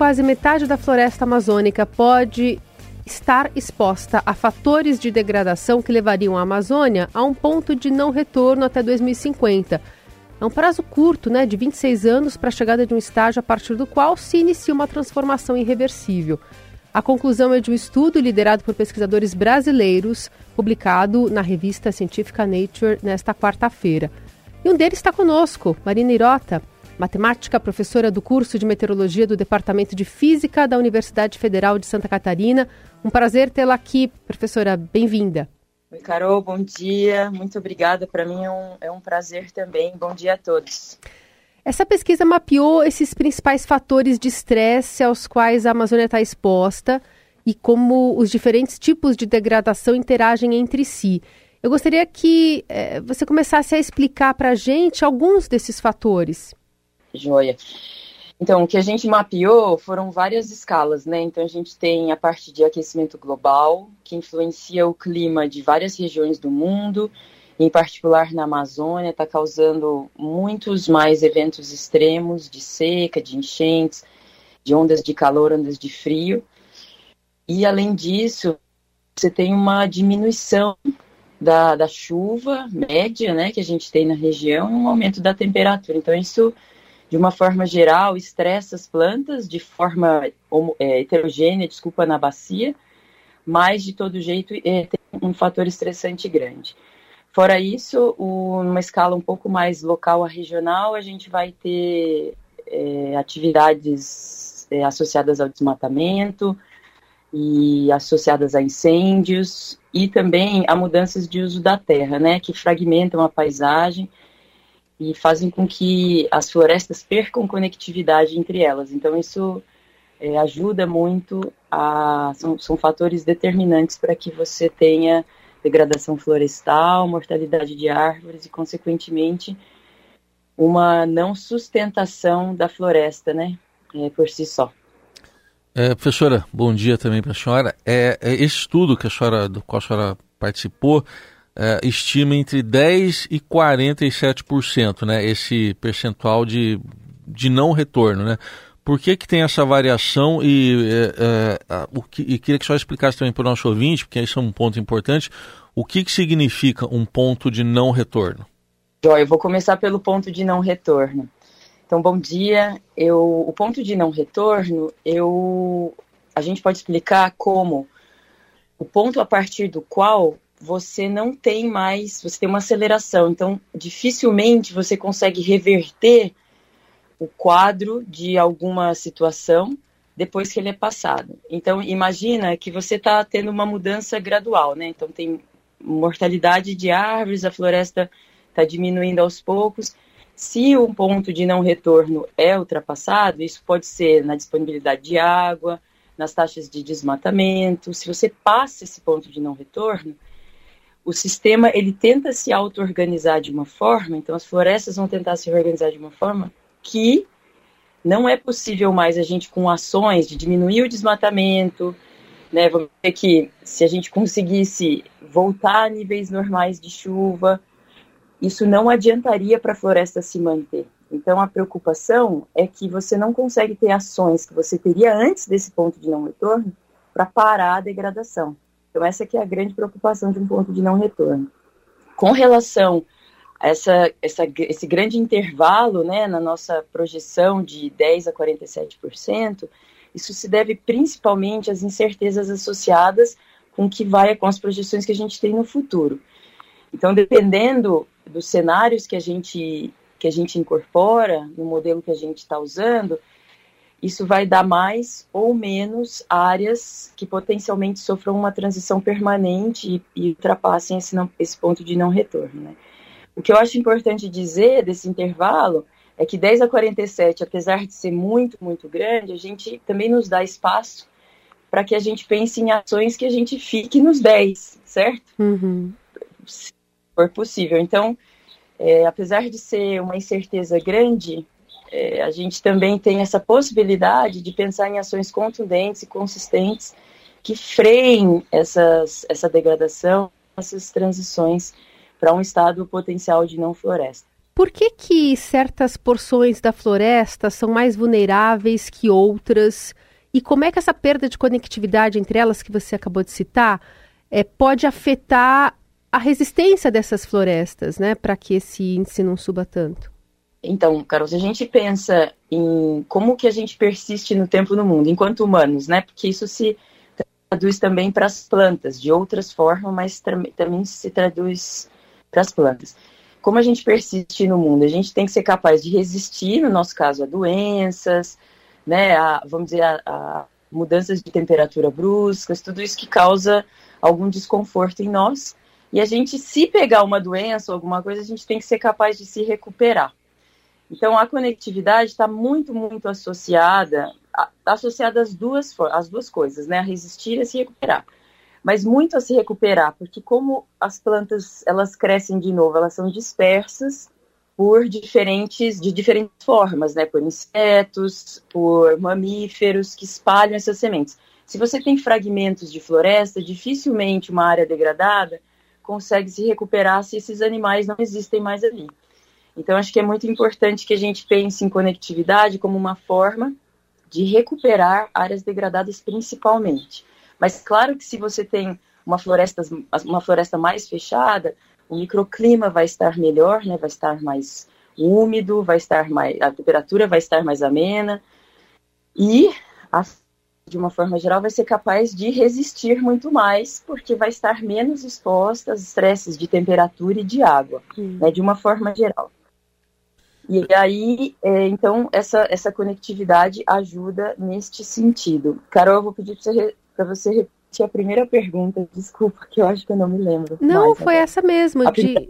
quase metade da floresta amazônica pode estar exposta a fatores de degradação que levariam a Amazônia a um ponto de não retorno até 2050. É um prazo curto, né, de 26 anos para a chegada de um estágio a partir do qual se inicia uma transformação irreversível. A conclusão é de um estudo liderado por pesquisadores brasileiros, publicado na revista científica Nature nesta quarta-feira. E um deles está conosco, Marina Irota, matemática, professora do curso de meteorologia do Departamento de Física da Universidade Federal de Santa Catarina. Um prazer tê-la aqui, professora. Bem-vinda. Oi, Carol, bom dia. Muito obrigada. Para mim é um, é um prazer também. Bom dia a todos. Essa pesquisa mapeou esses principais fatores de estresse aos quais a Amazônia está exposta e como os diferentes tipos de degradação interagem entre si. Eu gostaria que eh, você começasse a explicar para a gente alguns desses fatores. Joia. Então, o que a gente mapeou foram várias escalas, né? Então, a gente tem a parte de aquecimento global, que influencia o clima de várias regiões do mundo, em particular na Amazônia, está causando muitos mais eventos extremos de seca, de enchentes, de ondas de calor, ondas de frio. E, além disso, você tem uma diminuição da, da chuva média, né, que a gente tem na região, e um aumento da temperatura. Então, isso de uma forma geral, estressa as plantas de forma é, heterogênea, desculpa, na bacia, mas de todo jeito é, tem um fator estressante grande. Fora isso, o, numa escala um pouco mais local a regional, a gente vai ter é, atividades é, associadas ao desmatamento e associadas a incêndios e também a mudanças de uso da terra, né, que fragmentam a paisagem e fazem com que as florestas percam conectividade entre elas. Então, isso é, ajuda muito, a, são, são fatores determinantes para que você tenha degradação florestal, mortalidade de árvores e, consequentemente, uma não sustentação da floresta, né, é, por si só. É, professora, bom dia também para a senhora. É, é, esse estudo que a senhora, do qual a senhora participou, é, estima entre 10% e 47%, né, esse percentual de, de não retorno. Né? Por que, que tem essa variação e, é, é, o que, e queria que só explicasse também para o nosso ouvinte, porque isso é um ponto importante, o que, que significa um ponto de não retorno? Joia, eu vou começar pelo ponto de não retorno. Então, bom dia. Eu, o ponto de não retorno, eu, a gente pode explicar como o ponto a partir do qual você não tem mais, você tem uma aceleração, então dificilmente você consegue reverter o quadro de alguma situação depois que ele é passado. Então imagina que você está tendo uma mudança gradual, né? Então tem mortalidade de árvores, a floresta está diminuindo aos poucos. Se um ponto de não retorno é ultrapassado, isso pode ser na disponibilidade de água, nas taxas de desmatamento. Se você passa esse ponto de não retorno, o sistema ele tenta se auto-organizar de uma forma, então as florestas vão tentar se organizar de uma forma que não é possível mais a gente com ações de diminuir o desmatamento, né? Vamos ver que se a gente conseguisse voltar a níveis normais de chuva, isso não adiantaria para a floresta se manter. Então a preocupação é que você não consegue ter ações que você teria antes desse ponto de não retorno para parar a degradação. Então, essa que é a grande preocupação de um ponto de não retorno. Com relação a essa, essa, esse grande intervalo né, na nossa projeção de 10% a 47%, isso se deve principalmente às incertezas associadas com que vai com as projeções que a gente tem no futuro. Então, dependendo dos cenários que a gente que a gente incorpora no modelo que a gente está usando, isso vai dar mais ou menos áreas que potencialmente sofram uma transição permanente e, e ultrapassem esse, não, esse ponto de não retorno. Né? O que eu acho importante dizer desse intervalo é que 10 a 47, apesar de ser muito, muito grande, a gente também nos dá espaço para que a gente pense em ações que a gente fique nos 10, certo? Uhum. Se for possível. Então, é, apesar de ser uma incerteza grande, é, a gente também tem essa possibilidade de pensar em ações contundentes e consistentes que freiem essas, essa degradação, essas transições para um estado potencial de não floresta. por que, que certas porções da floresta são mais vulneráveis que outras? E como é que essa perda de conectividade entre elas, que você acabou de citar, é, pode afetar a resistência dessas florestas, né, para que esse índice não suba tanto? Então, Carol, se a gente pensa em como que a gente persiste no tempo no mundo, enquanto humanos, né, porque isso se traduz também para as plantas, de outras formas, mas também se traduz para as plantas. Como a gente persiste no mundo? A gente tem que ser capaz de resistir, no nosso caso, a doenças, né, a, vamos dizer, a, a mudanças de temperatura bruscas, tudo isso que causa algum desconforto em nós. E a gente, se pegar uma doença ou alguma coisa, a gente tem que ser capaz de se recuperar. Então, a conectividade está muito, muito associada, associada às duas, às duas coisas, né? A resistir e a se recuperar. Mas muito a se recuperar, porque como as plantas, elas crescem de novo, elas são dispersas por diferentes, de diferentes formas, né? Por insetos, por mamíferos que espalham essas sementes. Se você tem fragmentos de floresta, dificilmente uma área degradada consegue se recuperar se esses animais não existem mais ali. Então, acho que é muito importante que a gente pense em conectividade como uma forma de recuperar áreas degradadas principalmente. Mas claro que se você tem uma floresta, uma floresta mais fechada, o microclima vai estar melhor, né? vai estar mais úmido, vai estar mais, a temperatura vai estar mais amena e a de uma forma geral, vai ser capaz de resistir muito mais, porque vai estar menos exposta aos estresses de temperatura e de água, né, de uma forma geral. E aí, é, então, essa, essa conectividade ajuda neste sentido. Carol, eu vou pedir para você, você repetir a primeira pergunta, desculpa, que eu acho que eu não me lembro. Não, mais, foi essa mesmo. A de...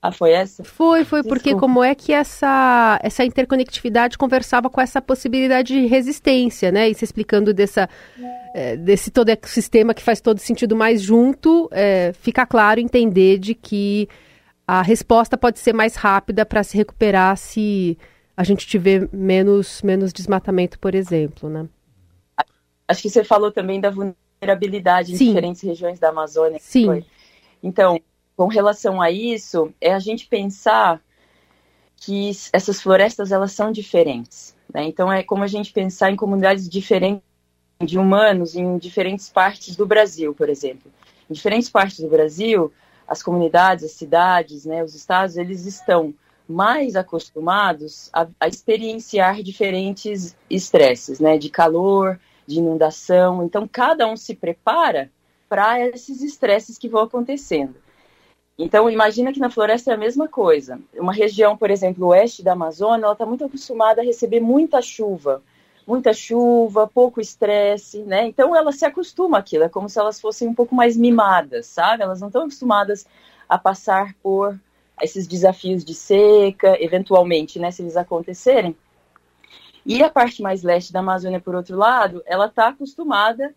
ah, foi essa? Foi, foi, Desculpa. porque como é que essa, essa interconectividade conversava com essa possibilidade de resistência, né? E se explicando dessa, é, desse todo ecossistema que faz todo sentido mais junto, é, fica claro entender de que a resposta pode ser mais rápida para se recuperar se a gente tiver menos, menos desmatamento, por exemplo, né? Acho que você falou também da vulnerabilidade em Sim. diferentes regiões da Amazônia. Sim. Foi. Então, com relação a isso é a gente pensar que essas florestas elas são diferentes. Né? Então é como a gente pensar em comunidades diferentes de humanos em diferentes partes do Brasil, por exemplo. Em diferentes partes do Brasil, as comunidades, as cidades, né, os estados, eles estão mais acostumados a, a experienciar diferentes estresses, né, de calor, de inundação. Então cada um se prepara para esses estresses que vão acontecendo. Então, imagina que na floresta é a mesma coisa. Uma região, por exemplo, oeste da Amazônia, ela está muito acostumada a receber muita chuva, muita chuva, pouco estresse, né? Então, ela se acostuma àquilo, é como se elas fossem um pouco mais mimadas, sabe? Elas não estão acostumadas a passar por esses desafios de seca, eventualmente, né, se eles acontecerem. E a parte mais leste da Amazônia, por outro lado, ela está acostumada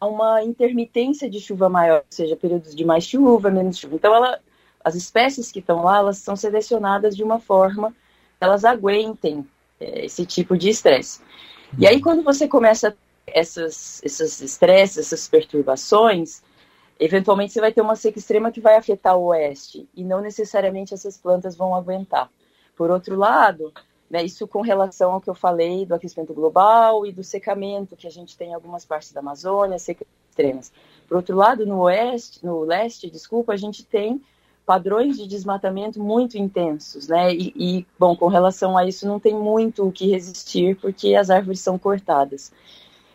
uma intermitência de chuva maior, ou seja, períodos de mais chuva, menos chuva. Então, ela, as espécies que estão lá, elas são selecionadas de uma forma que elas aguentem esse tipo de estresse. E aí, quando você começa essas, esses estresses, essas perturbações, eventualmente você vai ter uma seca extrema que vai afetar o oeste, e não necessariamente essas plantas vão aguentar. Por outro lado, né, isso com relação ao que eu falei do aquecimento global e do secamento que a gente tem em algumas partes da Amazônia, secas extremas. Por outro lado, no oeste, no leste, desculpa, a gente tem padrões de desmatamento muito intensos, né? E, e, bom, com relação a isso não tem muito o que resistir porque as árvores são cortadas.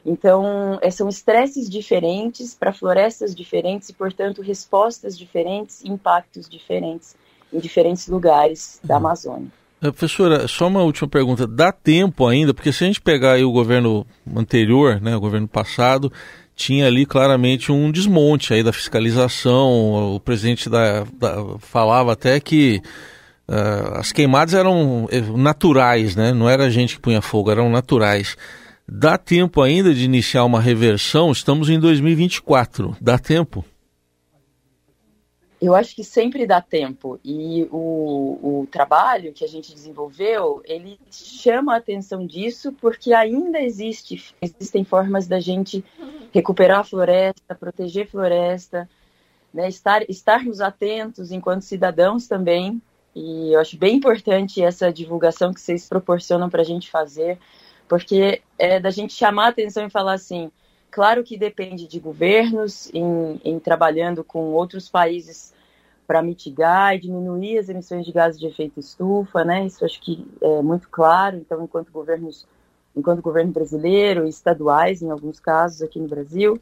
Então, é, são estresses diferentes para florestas diferentes e, portanto, respostas diferentes, impactos diferentes em diferentes lugares da uhum. Amazônia. Eh, professora, só uma última pergunta. Dá tempo ainda, porque se a gente pegar o governo anterior, né, o governo passado, tinha ali claramente um desmonte aí da fiscalização. O presidente da, da falava até que uh, as queimadas eram eh, naturais, né? Não era a gente que punha fogo, eram naturais. Dá tempo ainda de iniciar uma reversão? Estamos em 2024. Dá tempo? Eu acho que sempre dá tempo. E o, o trabalho que a gente desenvolveu, ele chama a atenção disso porque ainda existe, existem formas da gente recuperar a floresta, proteger a floresta, né, estar, estarmos atentos enquanto cidadãos também. E eu acho bem importante essa divulgação que vocês proporcionam para a gente fazer, porque é da gente chamar a atenção e falar assim, claro que depende de governos em, em trabalhando com outros países para mitigar e diminuir as emissões de gases de efeito estufa, né? Isso acho que é muito claro. Então, enquanto governos, enquanto governo brasileiro estaduais, em alguns casos aqui no Brasil,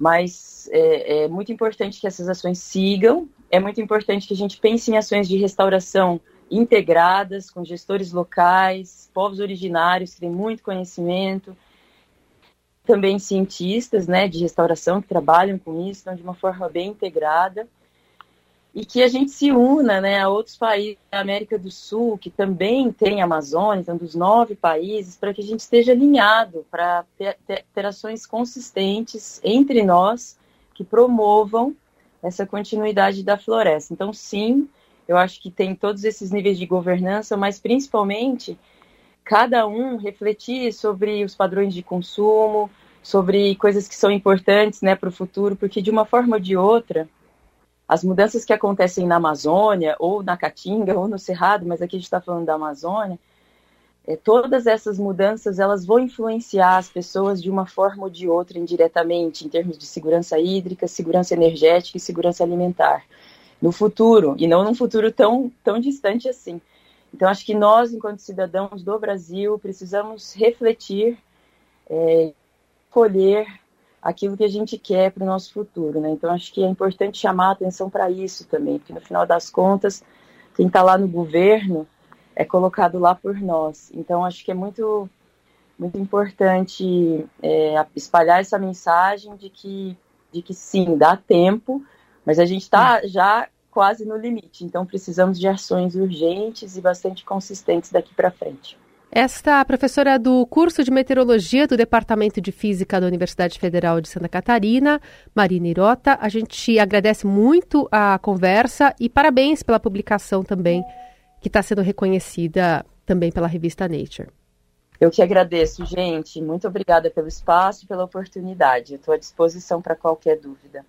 mas é, é muito importante que essas ações sigam. É muito importante que a gente pense em ações de restauração integradas com gestores locais, povos originários que têm muito conhecimento, também cientistas, né, de restauração que trabalham com isso, então de uma forma bem integrada e que a gente se una né, a outros países da América do Sul, que também tem Amazônia, então dos nove países, para que a gente esteja alinhado, para ter, ter, ter, ações consistentes entre nós que promovam essa continuidade da floresta. Então, sim, eu acho que tem todos esses níveis de governança, mas principalmente cada um refletir sobre os padrões de consumo, sobre coisas que são importantes né, para o futuro, porque de uma forma ou de outra, as mudanças que acontecem na Amazônia, ou na Caatinga, ou no Cerrado, mas aqui a gente está falando da Amazônia, é, todas essas mudanças elas vão influenciar as pessoas de uma forma ou de outra indiretamente, em termos de segurança hídrica, segurança energética e segurança alimentar, no futuro, e não num futuro tão, tão distante assim. Então, acho que nós, enquanto cidadãos do Brasil, precisamos refletir, é, escolher aquilo que a gente quer para o nosso futuro, né? Então acho que é importante chamar a atenção para isso também, porque no final das contas, quem está lá no governo é colocado lá por nós. Então acho que é muito muito importante é, espalhar essa mensagem de que de que sim dá tempo, mas a gente está já quase no limite. Então precisamos de ações urgentes e bastante consistentes daqui para frente. Esta professora do curso de meteorologia do Departamento de Física da Universidade Federal de Santa Catarina, Marina Irota, a gente agradece muito a conversa e parabéns pela publicação também, que está sendo reconhecida também pela revista Nature. Eu que agradeço, gente. Muito obrigada pelo espaço e pela oportunidade. Estou à disposição para qualquer dúvida.